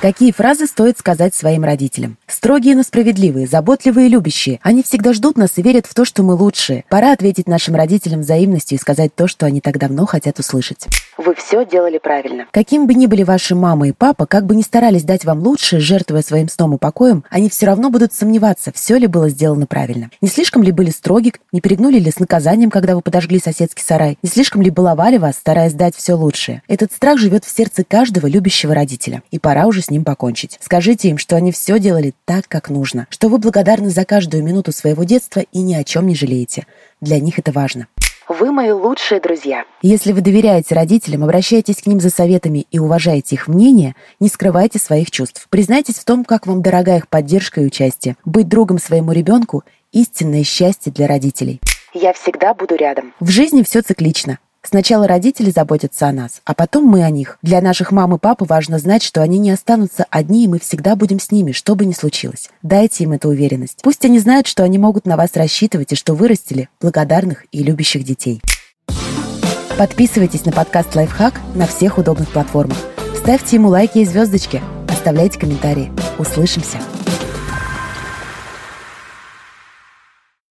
Какие фразы стоит сказать своим родителям? Строгие, но справедливые, заботливые и любящие. Они всегда ждут нас и верят в то, что мы лучшие. Пора ответить нашим родителям взаимностью и сказать то, что они так давно хотят услышать. Вы все делали правильно. Каким бы ни были ваши мама и папа, как бы ни старались дать вам лучшее, жертвуя своим сном и покоем, они все равно будут сомневаться, все ли было сделано правильно. Не слишком ли были строги, не перегнули ли с наказанием, когда вы подожгли соседский сарай, не слишком ли баловали вас, стараясь дать все лучшее. Этот страх живет в сердце каждого любящего родителя, и пора уже с ним покончить. Скажите им, что они все делали так, как нужно, что вы благодарны за каждую минуту своего детства и ни о чем не жалеете. Для них это важно. Вы мои лучшие друзья. Если вы доверяете родителям, обращайтесь к ним за советами и уважаете их мнение, не скрывайте своих чувств. Признайтесь в том, как вам дорога их поддержка и участие. Быть другом своему ребенку – истинное счастье для родителей. Я всегда буду рядом. В жизни все циклично. Сначала родители заботятся о нас, а потом мы о них. Для наших мам и папы важно знать, что они не останутся одни, и мы всегда будем с ними, что бы ни случилось. Дайте им эту уверенность. Пусть они знают, что они могут на вас рассчитывать и что вырастили благодарных и любящих детей. Подписывайтесь на подкаст «Лайфхак» на всех удобных платформах. Ставьте ему лайки и звездочки. Оставляйте комментарии. Услышимся!